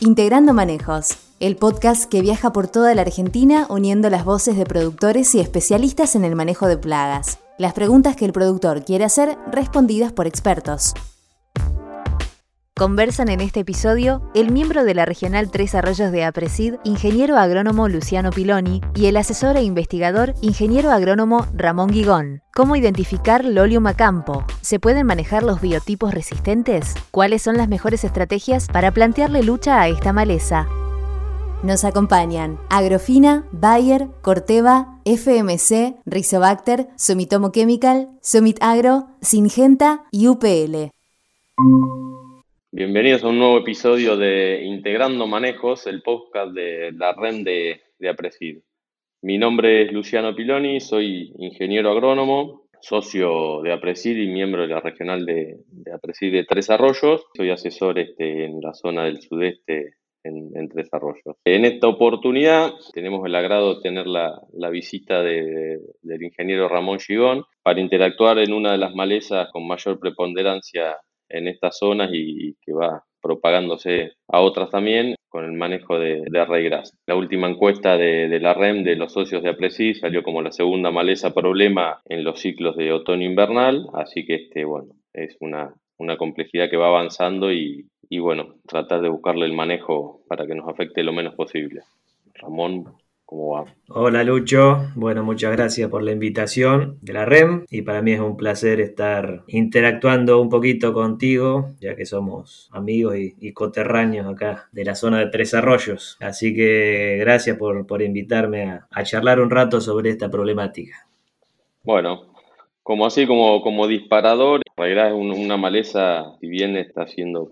Integrando Manejos, el podcast que viaja por toda la Argentina uniendo las voces de productores y especialistas en el manejo de plagas. Las preguntas que el productor quiere hacer respondidas por expertos. Conversan en este episodio el miembro de la Regional Tres Arroyos de APRESID, ingeniero agrónomo Luciano Piloni, y el asesor e investigador, ingeniero agrónomo Ramón Guigón. ¿Cómo identificar Lolium acampo? ¿Se pueden manejar los biotipos resistentes? ¿Cuáles son las mejores estrategias para plantearle lucha a esta maleza? Nos acompañan Agrofina, Bayer, Corteva, FMC, Rizobacter, Sumitomo Chemical, Sumit Agro, Singenta y UPL. Bienvenidos a un nuevo episodio de Integrando Manejos, el podcast de la REN de, de Mi nombre es Luciano Piloni, soy ingeniero agrónomo, socio de Apresid y miembro de la regional de, de de Tres Arroyos. Soy asesor este, en la zona del sudeste en, Tres Arroyos. En esta oportunidad tenemos el agrado de tener la, visita del ingeniero Ramón Gigón para interactuar en una de las malezas con mayor preponderancia en estas zonas y, que va propagándose a otras también con el manejo de, de La última encuesta de, la REM de los socios de APRESI salió como la segunda maleza problema en los ciclos de otoño-invernal, así que este, bueno, es una, una complejidad que va avanzando y, y, bueno, tratar de buscarle el manejo para que nos afecte lo menos posible. Ramón, ¿Cómo va? Hola Lucho, bueno, muchas gracias por la invitación de la REM y para mí es un placer estar interactuando un poquito contigo, ya que somos amigos y, coterráneos acá de la zona de Tres Arroyos. Así que gracias por, invitarme a, charlar un rato sobre esta problemática. Bueno, como así como, como disparador, en realidad es una maleza, si bien está siendo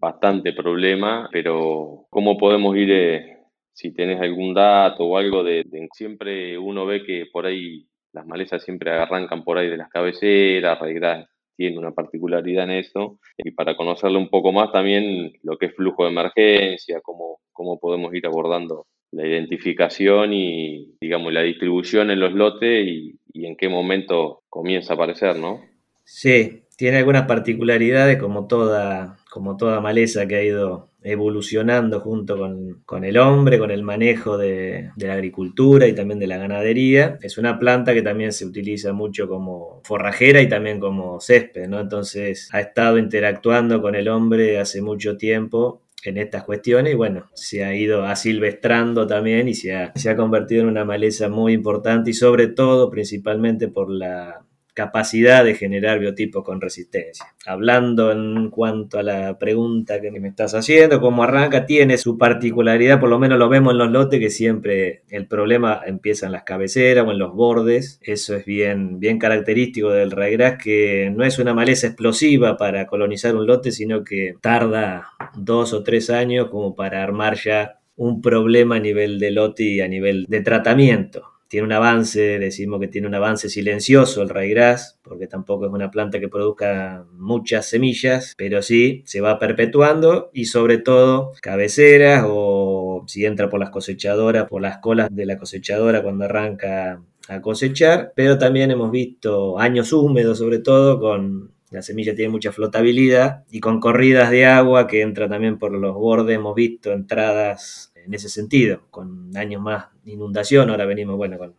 bastante problema, pero ¿cómo podemos ir... Eh, si tenés algún dato o algo de, siempre uno ve que por ahí las malezas siempre arrancan por ahí de las cabeceras, Raigras tiene una particularidad en eso, y para conocerlo un poco más también lo que es flujo de emergencia, cómo, cómo podemos ir abordando la identificación y, digamos, la distribución en los lotes y, y en qué momento comienza a aparecer, ¿no? Sí, tiene algunas particularidades como toda, como toda maleza que ha ido evolucionando junto con, el hombre, con el manejo de, la agricultura y también de la ganadería. Es una planta que también se utiliza mucho como forrajera y también como césped, ¿no? Entonces ha estado interactuando con el hombre hace mucho tiempo en estas cuestiones y bueno, se ha ido asilvestrando también y se ha, se ha convertido en una maleza muy importante y sobre todo principalmente por la capacidad de generar biotipos con resistencia. Hablando en cuanto a la pregunta que me estás haciendo, cómo arranca, tiene su particularidad, por lo menos lo vemos en los lotes, que siempre el problema empieza en las cabeceras o en los bordes. Eso es bien, bien característico del raigras, que no es una maleza explosiva para colonizar un lote, sino que tarda dos o tres años como para armar ya un problema a nivel de lote y a nivel de tratamiento tiene un avance, decimos que tiene un avance silencioso el raigras, porque tampoco es una planta que produzca muchas semillas, pero sí se va perpetuando y sobre todo cabeceras o si entra por las cosechadoras, por las colas de la cosechadora cuando arranca a cosechar, pero también hemos visto años húmedos sobre todo con la semilla tiene mucha flotabilidad y con corridas de agua que entra también por los bordes hemos visto entradas en ese sentido, con años más de inundación, ahora venimos, bueno, con,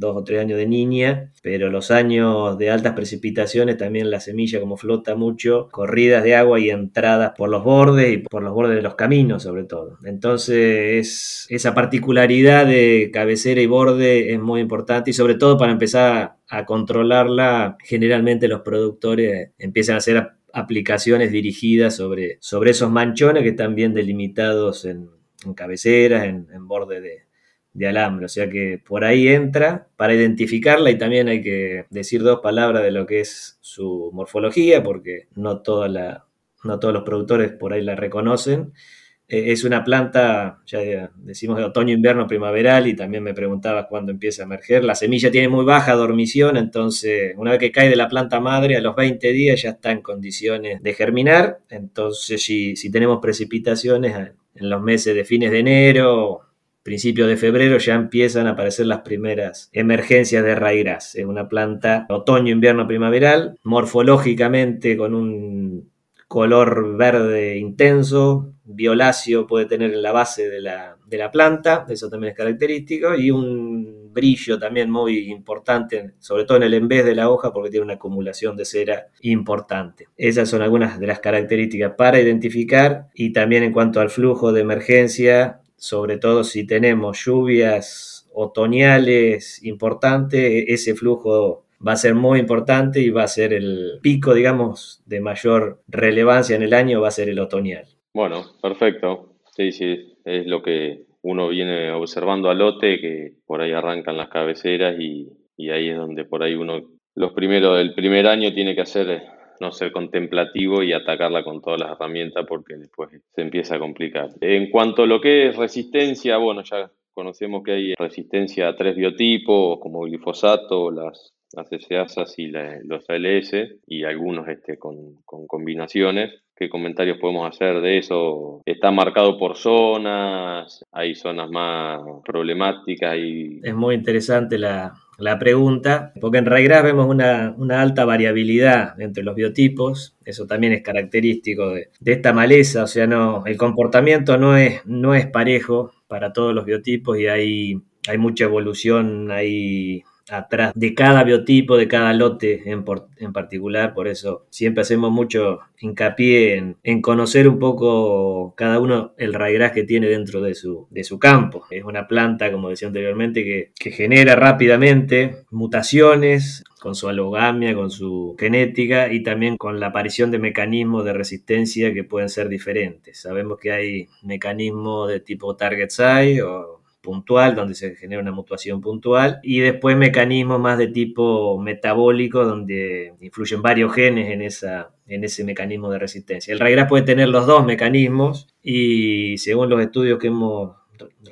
dos o tres años de niña, pero los años de altas precipitaciones también la semilla como flota mucho, corridas de agua y entradas por los bordes y por los bordes de los caminos sobre todo. Entonces esa particularidad de cabecera y borde es muy importante y sobre todo para empezar a controlarla, generalmente los productores empiezan a hacer aplicaciones dirigidas sobre, sobre esos manchones que están bien delimitados en, en cabeceras, en, borde de, alambre. O sea que por ahí entra para identificarla y también hay que decir dos palabras de lo que es su morfología, porque no, toda la, no todos los productores por ahí la reconocen. Eh, es una planta, ya decimos de otoño, invierno, primaveral, y también me preguntabas cuándo empieza a emerger. La semilla tiene muy baja dormición, entonces una vez que cae de la planta madre, a los 20 días ya está en condiciones de germinar. Entonces, si, si tenemos precipitaciones, en los meses de fines de enero, principio de febrero ya empiezan a aparecer las primeras emergencias de raigras. Es una planta otoño, invierno, primaveral, morfológicamente con un color verde intenso, violáceo puede tener en la base de la, de la planta, eso también es característico, y un brillo también muy importante, sobre todo en el envés de la hoja, porque tiene una acumulación de cera importante. Esas son algunas de las características para identificar y también en cuanto al flujo de emergencia, sobre todo si tenemos lluvias otoñales importantes, ese flujo va a ser muy importante y va a ser el pico, digamos, de mayor relevancia en el año, va a ser el otoñal. Bueno, perfecto. Sí, sí, es lo que uno viene observando a lote, que por ahí arrancan las cabeceras y, ahí es donde por ahí uno, los primeros del primer año tiene que hacer, no ser contemplativo y atacarla con todas las herramientas porque después se empieza a complicar. En cuanto a lo que es resistencia, bueno, ya conocemos que hay resistencia a tres biotipos como glifosato, las las y los ALS y algunos este, con, combinaciones. ¿Qué comentarios podemos hacer de eso? ¿Está marcado por zonas? ¿Hay zonas más problemáticas? Y... Es muy interesante la, pregunta, porque en Raigras vemos una, alta variabilidad entre los biotipos, eso también es característico de, esta maleza, o sea, no, el comportamiento no es, no es parejo para todos los biotipos y hay, hay mucha evolución, hay atrás de cada biotipo, de cada lote en, en particular. Por eso siempre hacemos mucho hincapié en, conocer un poco cada uno el raigras que tiene dentro de su, de su campo. Es una planta, como decía anteriormente, que, que genera rápidamente mutaciones con su alogamia, con su genética y también con la aparición de mecanismos de resistencia que pueden ser diferentes. Sabemos que hay mecanismos de tipo target size o puntual, donde se genera una mutuación puntual, y después mecanismos más de tipo metabólico, donde influyen varios genes en, esa, en ese mecanismo de resistencia. El Raigras puede tener los dos mecanismos y según los estudios que hemos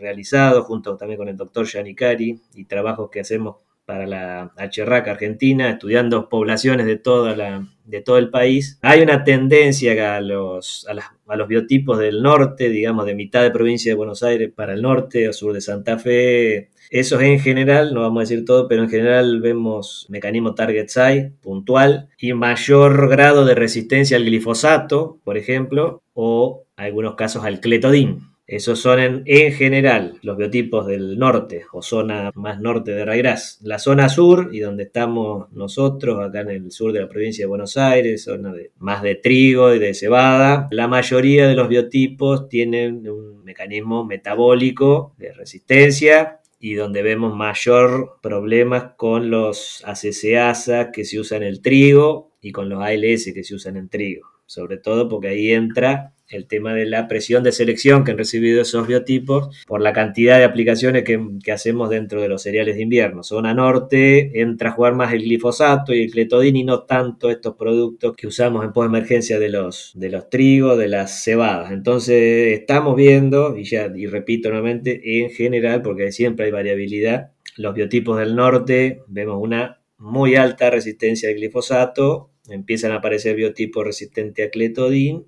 realizado, junto también con el doctor Yanicari y trabajos que hacemos para la HRAC Argentina, estudiando poblaciones de, toda la, de todo el país. Hay una tendencia a los, a, los biotipos del norte, digamos, de mitad de provincia de Buenos Aires para el norte o sur de Santa Fe. Esos en general, no vamos a decir todo, pero en general vemos mecanismo target size puntual y mayor grado de resistencia al glifosato, por ejemplo, o algunos casos al cletodín. Esos son en, general los biotipos del norte o zona más norte de Raigras. La zona sur, y donde estamos nosotros, acá en el sur de la provincia de Buenos Aires, zona de, más de trigo y de cebada, la mayoría de los biotipos tienen un mecanismo metabólico de resistencia y donde vemos mayor problemas con los ACCASA que se usan en el trigo y con los ALS que se usan en trigo. Sobre todo porque ahí entra el tema de la presión de selección que han recibido esos biotipos por la cantidad de aplicaciones que, hacemos dentro de los cereales de invierno. Zona norte entra a jugar más el glifosato y el cletodín y no tanto estos productos que usamos en post-emergencia de los, de los trigos, de las cebadas. Entonces estamos viendo, y ya y repito nuevamente, en general, porque siempre hay variabilidad, los biotipos del norte vemos una muy alta resistencia al glifosato, empiezan a aparecer biotipos resistentes a cletodín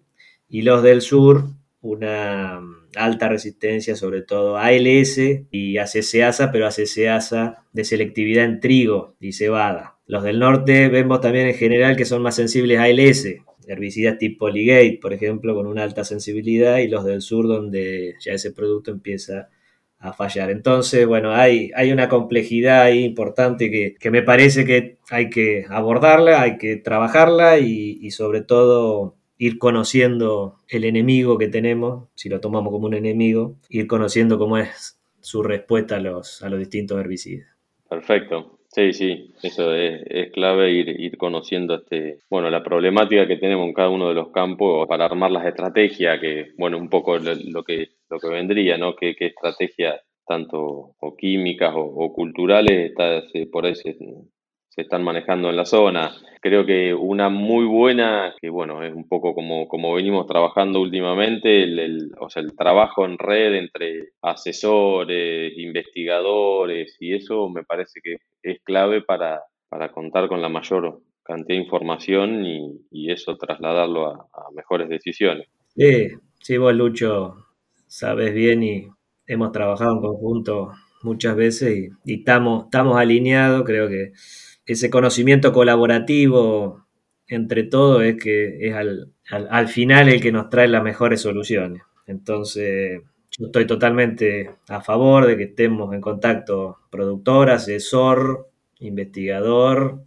y los del sur una alta resistencia, sobre todo a ALS y a CCASA, pero a CCASA de selectividad en trigo y cebada. Los del norte vemos también en general que son más sensibles a ALS, herbicidas tipo Ligate, por ejemplo, con una alta sensibilidad, y los del sur donde ya ese producto empieza a fallar. Entonces, bueno, hay, hay una complejidad ahí importante que, me parece que hay que abordarla, hay que trabajarla y, y sobre todo ir conociendo el enemigo que tenemos, si lo tomamos como un enemigo, ir conociendo cómo es su respuesta a los, a los distintos herbicidas. Perfecto. Sí, sí, eso es, clave ir, ir, conociendo este, bueno, la problemática que tenemos en cada uno de los campos para armar las estrategias, que, bueno, un poco lo, que, lo que vendría, ¿no? ¿Qué, qué estrategias tanto o químicas o, culturales está, por ahí están manejando en la zona. Creo que una muy buena, que bueno, es un poco como, como venimos trabajando últimamente, el, o sea, el trabajo en red entre asesores, investigadores, y eso me parece que es clave para, para contar con la mayor cantidad de información y, eso trasladarlo a, mejores decisiones. Sí, sí, vos Lucho sabes bien y hemos trabajado en conjunto muchas veces y, y estamos, estamos alineados, creo que ese conocimiento colaborativo entre todos es que es al, al, final el que nos trae las mejores soluciones. Entonces, yo estoy totalmente a favor de que estemos en contacto productor, asesor, investigador,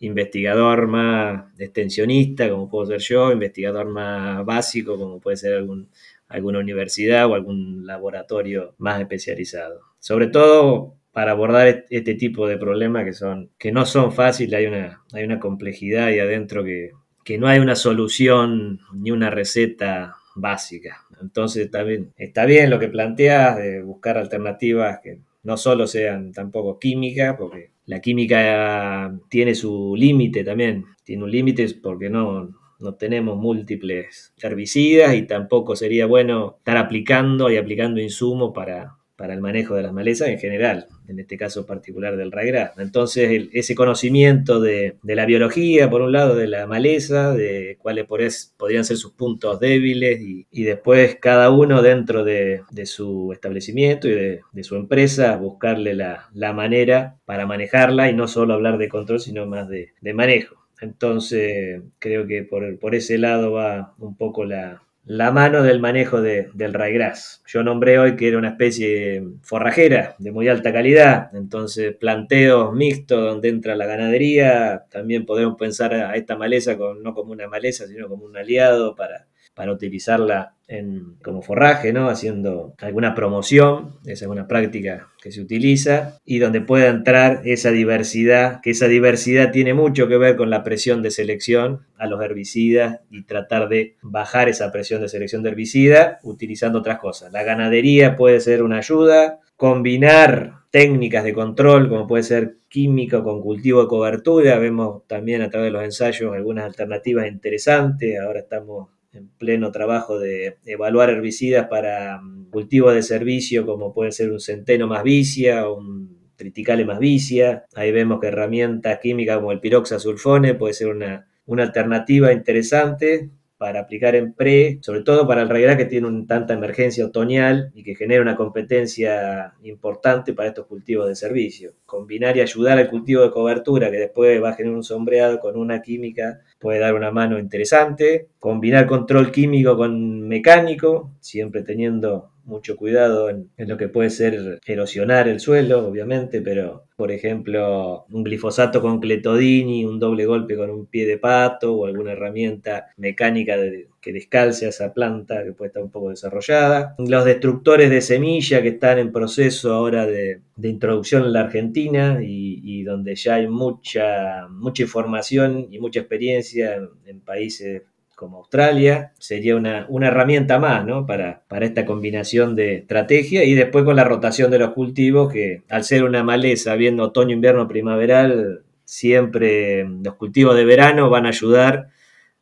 investigador más extensionista, como puedo ser yo, investigador más básico, como puede ser algún, alguna universidad o algún laboratorio más especializado. Sobre todo para abordar este tipo de problemas que, son, que no son fáciles, hay una, hay una complejidad ahí adentro que, que no hay una solución ni una receta básica. Entonces también está bien lo que planteas de buscar alternativas que no solo sean tampoco químicas, porque la química tiene su límite también, tiene un límite porque no, no tenemos múltiples herbicidas y tampoco sería bueno estar aplicando y aplicando insumos para, para el manejo de las malezas en general, en este caso particular del raigras. Entonces, ese conocimiento de, la biología, por un lado, de la maleza, de cuáles podrían ser sus puntos débiles y, después cada uno dentro de, su establecimiento y de, su empresa buscarle la, manera para manejarla y no solo hablar de control, sino más de, manejo. Entonces, creo que por ese lado va un poco la, la mano del manejo de, del raigras. Yo nombré hoy que era una especie forrajera de muy alta calidad, entonces planteos mixtos donde entra la ganadería, también podemos pensar a esta maleza con, no como una maleza, sino como un aliado para para utilizarla en, como forraje, ¿no? haciendo alguna promoción, esa es una práctica que se utiliza, y donde pueda entrar esa diversidad, que esa diversidad tiene mucho que ver con la presión de selección a los herbicidas y tratar de bajar esa presión de selección de herbicida utilizando otras cosas. La ganadería puede ser una ayuda, combinar técnicas de control, como puede ser químico con cultivo de cobertura. Vemos también a través de los ensayos algunas alternativas interesantes. Ahora estamos en pleno trabajo de evaluar herbicidas para mm, cultivo de servicio, como puede ser un centeno más vicia un triticale más vicia. Ahí vemos que herramientas químicas como el piroxasulfone puede ser una, una alternativa interesante para aplicar en pre, sobre todo para el regla que tiene una tanta emergencia otoñal y que genera una competencia importante para estos cultivos de servicio. Combinar y ayudar al cultivo de cobertura, que después va a generar un sombreado con una química, puede dar una mano interesante. Combinar control químico con mecánico, siempre teniendo mucho cuidado en, lo que puede ser erosionar el suelo, obviamente, pero por ejemplo, un glifosato con cletodini, un doble golpe con un pie de pato o alguna herramienta mecánica que descalce a esa planta que puede estar un poco desarrollada. Los destructores de semilla que están en proceso ahora de, introducción en la Argentina y, donde ya hay mucha, mucha información y mucha experiencia en países como Australia, sería una, herramienta más ¿no? para, para esta combinación de estrategia y después con la rotación de los cultivos, que al ser una maleza, viendo otoño, invierno, primaveral, siempre los cultivos de verano van a ayudar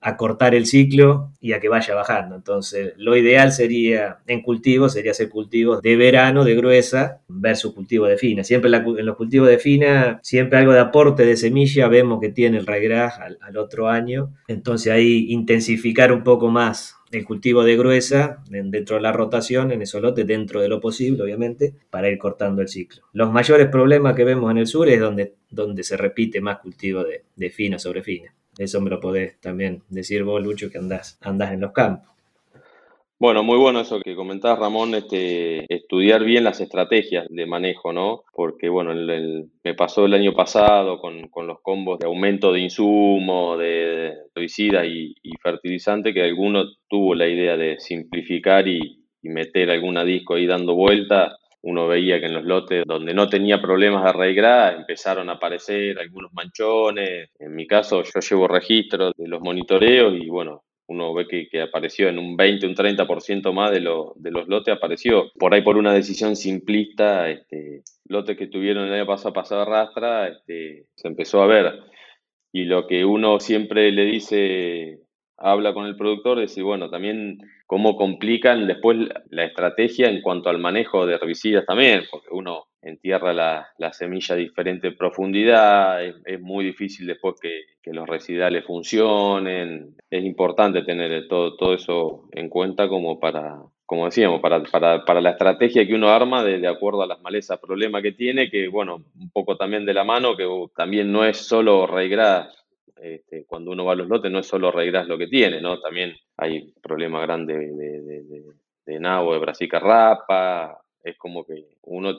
a cortar el ciclo y a que vaya bajando. Entonces, lo ideal sería en cultivo, sería hacer cultivos de verano, de gruesa, versus cultivo de fina. Siempre en los cultivos de fina, siempre algo de aporte de semilla vemos que tiene el raigraj al, otro año. Entonces, ahí intensificar un poco más el cultivo de gruesa dentro de la rotación en esos lotes, dentro de lo posible, obviamente, para ir cortando el ciclo. Los mayores problemas que vemos en el sur es donde, donde se repite más cultivo de fina sobre fina. Eso me lo podés también decir vos, Lucho, que andás, andás en los campos. Bueno, muy bueno eso que comentás, Ramón, este, estudiar bien las estrategias de manejo, ¿no? Porque, bueno, me pasó el año pasado con, los combos de aumento de insumo, de herbicida y, fertilizante, que alguno tuvo la idea de simplificar y, y meter alguna disco ahí dando vuelta uno veía que en los lotes donde no tenía problemas de arraigar empezaron a aparecer algunos manchones. En mi caso, yo llevo registros de los monitoreos y bueno, uno ve que, apareció en un 20, un 30% más de, de los lotes, apareció por ahí por una decisión simplista, este, lotes que tuvieron el año pasado pasado rastra, este, se empezó a ver. Y lo que uno siempre le dice, habla con el productor, decir, bueno, también cómo complican después la estrategia en cuanto al manejo de herbicidas también, porque uno entierra la, semilla a diferente profundidad, es, muy difícil después que, los residuales funcionen, es importante tener todo, todo eso en cuenta como para, como decíamos, para, para, la estrategia que uno arma de, de, acuerdo a las malezas, problema que tiene, que bueno, un poco también de la mano, que también no es solo raigradas este, cuando uno va a los lotes no es solo arreglar lo que tiene, ¿no? También hay problemas grandes de, de, de, de nabo, de brasica rapa, es como que uno,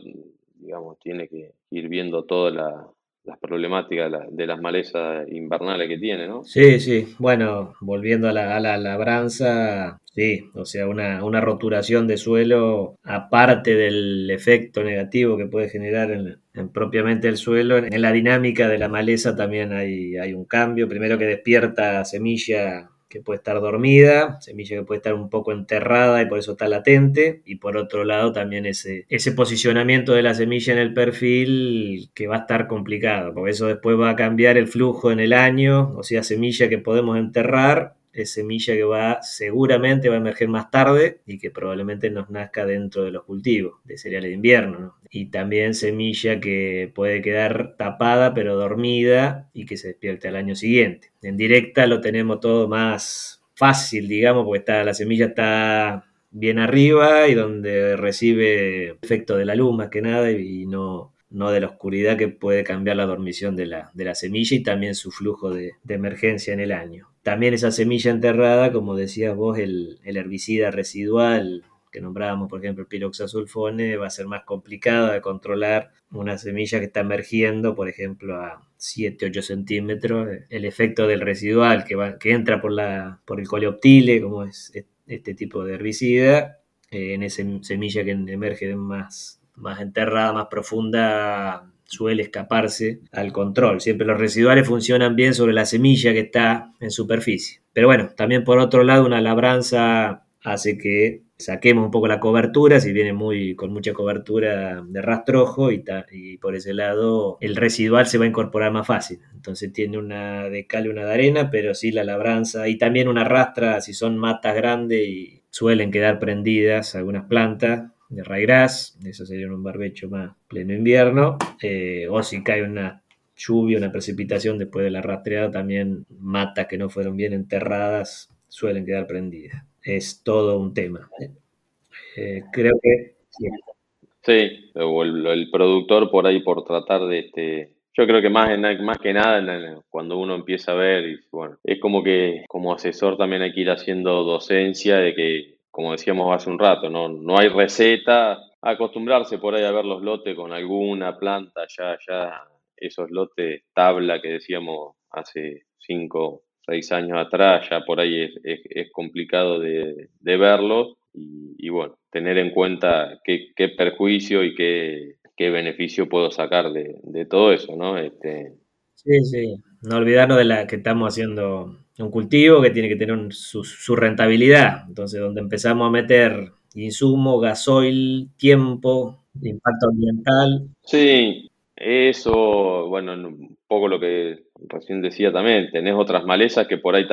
digamos, tiene que ir viendo toda la, las problemáticas de, las malezas invernales que tiene, ¿no? Sí, sí. Bueno, volviendo a la, a la labranza, sí, o sea, una, una, roturación de suelo, aparte del efecto negativo que puede generar en, en propiamente el suelo, en, la dinámica de la maleza también hay, hay un cambio. Primero que despierta semilla que puede estar dormida, semilla que puede estar un poco enterrada y por eso está latente, y por otro lado también ese, ese posicionamiento de la semilla en el perfil que va a estar complicado, porque eso después va a cambiar el flujo en el año, o sea, semilla que podemos enterrar es semilla que va seguramente va a emerger más tarde y que probablemente nos nazca dentro de los cultivos de cereales de invierno. ¿no? Y también semilla que puede quedar tapada pero dormida y que se despierte al año siguiente. En directa lo tenemos todo más fácil, digamos, porque está, la semilla está bien arriba y donde recibe efecto de la luz más que nada y no, no de la oscuridad que puede cambiar la dormición de la, de la semilla y también su flujo de, de emergencia en el año. También esa semilla enterrada, como decías vos, el, herbicida residual que nombrábamos, por ejemplo, el piroxasulfone, va a ser más complicado de controlar una semilla que está emergiendo, por ejemplo, a 7, 8 centímetros. El efecto del residual que, va, que entra por, la, por el coleoptile, como es este tipo de herbicida, eh, en esa semilla que emerge más, más enterrada, más profunda, suele escaparse al control. Siempre los residuales funcionan bien sobre la semilla que está en superficie. Pero bueno, también por otro lado una labranza hace que saquemos un poco la cobertura, si viene muy con mucha cobertura de rastrojo y, ta, y por ese lado el residual se va a incorporar más fácil. Entonces tiene una de cal y una de arena, pero sí la labranza y también una rastra si son matas grandes y suelen quedar prendidas algunas plantas de raigras, eso sería un barbecho más pleno invierno, eh, o si cae una lluvia, una precipitación después de la rastreada, también matas que no fueron bien enterradas suelen quedar prendidas. Es todo un tema. Eh, creo que... Sí, sí o el, productor por ahí por tratar de... este yo creo que más, más que nada cuando uno empieza a ver, y, bueno, es como que como asesor también hay que ir haciendo docencia de que como decíamos hace un rato, no, no hay receta, acostumbrarse por ahí a ver los lotes con alguna planta, ya, ya esos lotes tabla que decíamos hace cinco, seis años atrás, ya por ahí es, complicado de, de verlos. Y, y, bueno, tener en cuenta qué, qué perjuicio y qué, qué, beneficio puedo sacar de, de todo eso, ¿no? Este... Sí, sí, no olvidarnos de la que estamos haciendo un cultivo que tiene que tener un, su, su, rentabilidad. Entonces, donde empezamos a meter insumo, gasoil, tiempo, impacto ambiental. Sí, eso, bueno, un poco lo que recién decía también, tenés otras malezas que por ahí...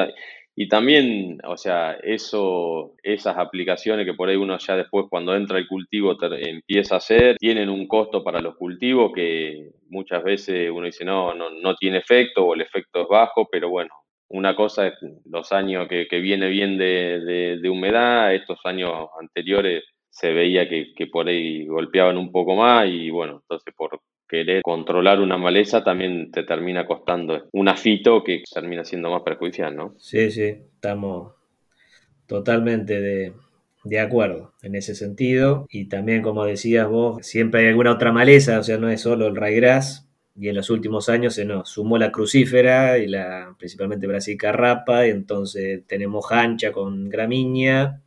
Y también, o sea, eso, esas aplicaciones que por ahí uno ya después cuando entra el cultivo empieza a hacer, tienen un costo para los cultivos que muchas veces uno dice no, no, no tiene efecto o el efecto es bajo, pero bueno, una cosa es los años que, que viene bien de, de, humedad, estos años anteriores se veía que, que, por ahí golpeaban un poco más y bueno, entonces por querer controlar una maleza también te termina costando un afito que termina siendo más perjudicial, ¿no? Sí, sí, estamos totalmente de, de acuerdo en ese sentido y también como decías vos, siempre hay alguna otra maleza, o sea, no es solo el raigras, y en los últimos años se nos sumó la crucífera y la principalmente brasica rapa, y entonces tenemos hancha con gramínea,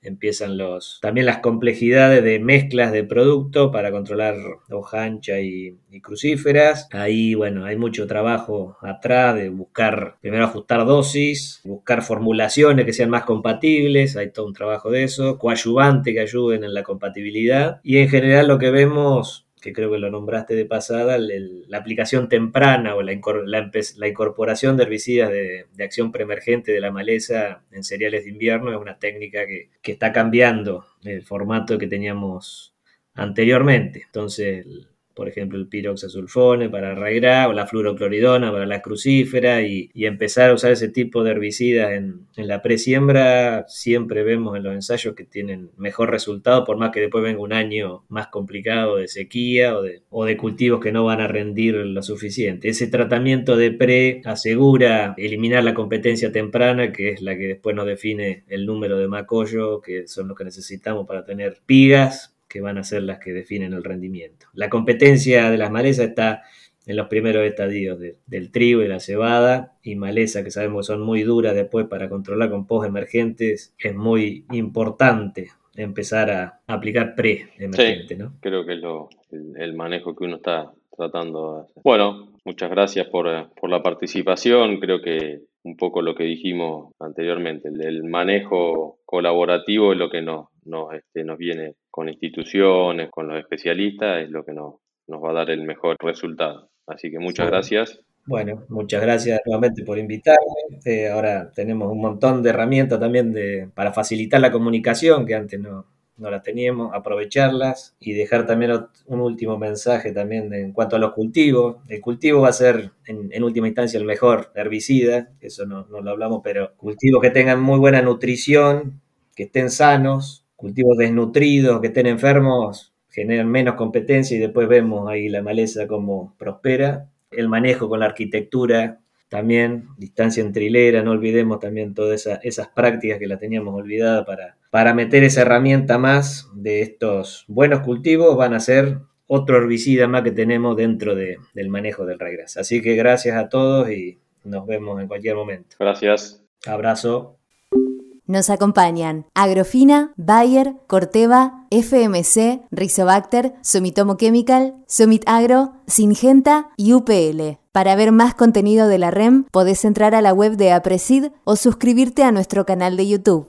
empiezan los también las complejidades de mezclas de producto para controlar hojancha y, y, crucíferas. Ahí, bueno, hay mucho trabajo atrás de buscar, primero ajustar dosis, buscar formulaciones que sean más compatibles, hay todo un trabajo de eso, coadyuvante que ayuden en la compatibilidad y en general lo que vemos que creo que lo nombraste de pasada, la aplicación temprana o la, la, la incorporación de herbicidas de, de, acción preemergente de la maleza en cereales de invierno es una técnica que, que está cambiando el formato que teníamos anteriormente. Entonces, por ejemplo el piroxasulfone para raigrar o la fluorocloridona para la crucífera y, empezar a usar ese tipo de herbicidas en, la presiembra, siempre vemos en los ensayos que tienen mejor resultado, por más que después venga un año más complicado de sequía o de, o de cultivos que no van a rendir lo suficiente. Ese tratamiento de pre asegura eliminar la competencia temprana, que es la que después nos define el número de macollo, que son los que necesitamos para tener pigas, que van a ser las que definen el rendimiento. La competencia de las malezas está en los primeros estadios del trigo y la cebada y maleza que sabemos que son muy duras después para controlar con post emergentes es muy importante empezar a aplicar pre-emergente, ¿no? Creo que es lo, el, manejo que uno está tratando de hacer. Bueno, muchas gracias por, por, la participación. Creo que un poco lo que dijimos anteriormente, el, manejo colaborativo es lo que nos, nos, este, nos viene con instituciones, con los especialistas, es lo que nos, nos va a dar el mejor resultado. Así que muchas gracias. Bueno, muchas gracias nuevamente por invitarme. Eh, ahora tenemos un montón de herramientas también de, para facilitar la comunicación que antes no, no la teníamos, aprovecharlas y dejar también un último mensaje también en cuanto a los cultivos. El cultivo va a ser en, última instancia el mejor herbicida, eso no, no, lo hablamos, pero cultivos que tengan muy buena nutrición, que estén sanos, cultivos desnutridos, que estén enfermos, generan menos competencia y después vemos ahí la maleza como prospera. El manejo con la arquitectura también, distancia entre hilera, no olvidemos también todas esas prácticas que las teníamos olvidadas para, para meter esa herramienta más de estos buenos cultivos, van a ser otro herbicida más que tenemos dentro del manejo del regras. Así que gracias a todos y nos vemos en cualquier momento. Gracias. Abrazo. Nos acompañan Agrofina, Bayer, Corteva, FMC, Rizobacter, Sumitomo Chemical, Sumit Agro, Singenta y UPL. Para ver más contenido de la REM, podés entrar a la web de Apresid o suscribirte a nuestro canal de YouTube.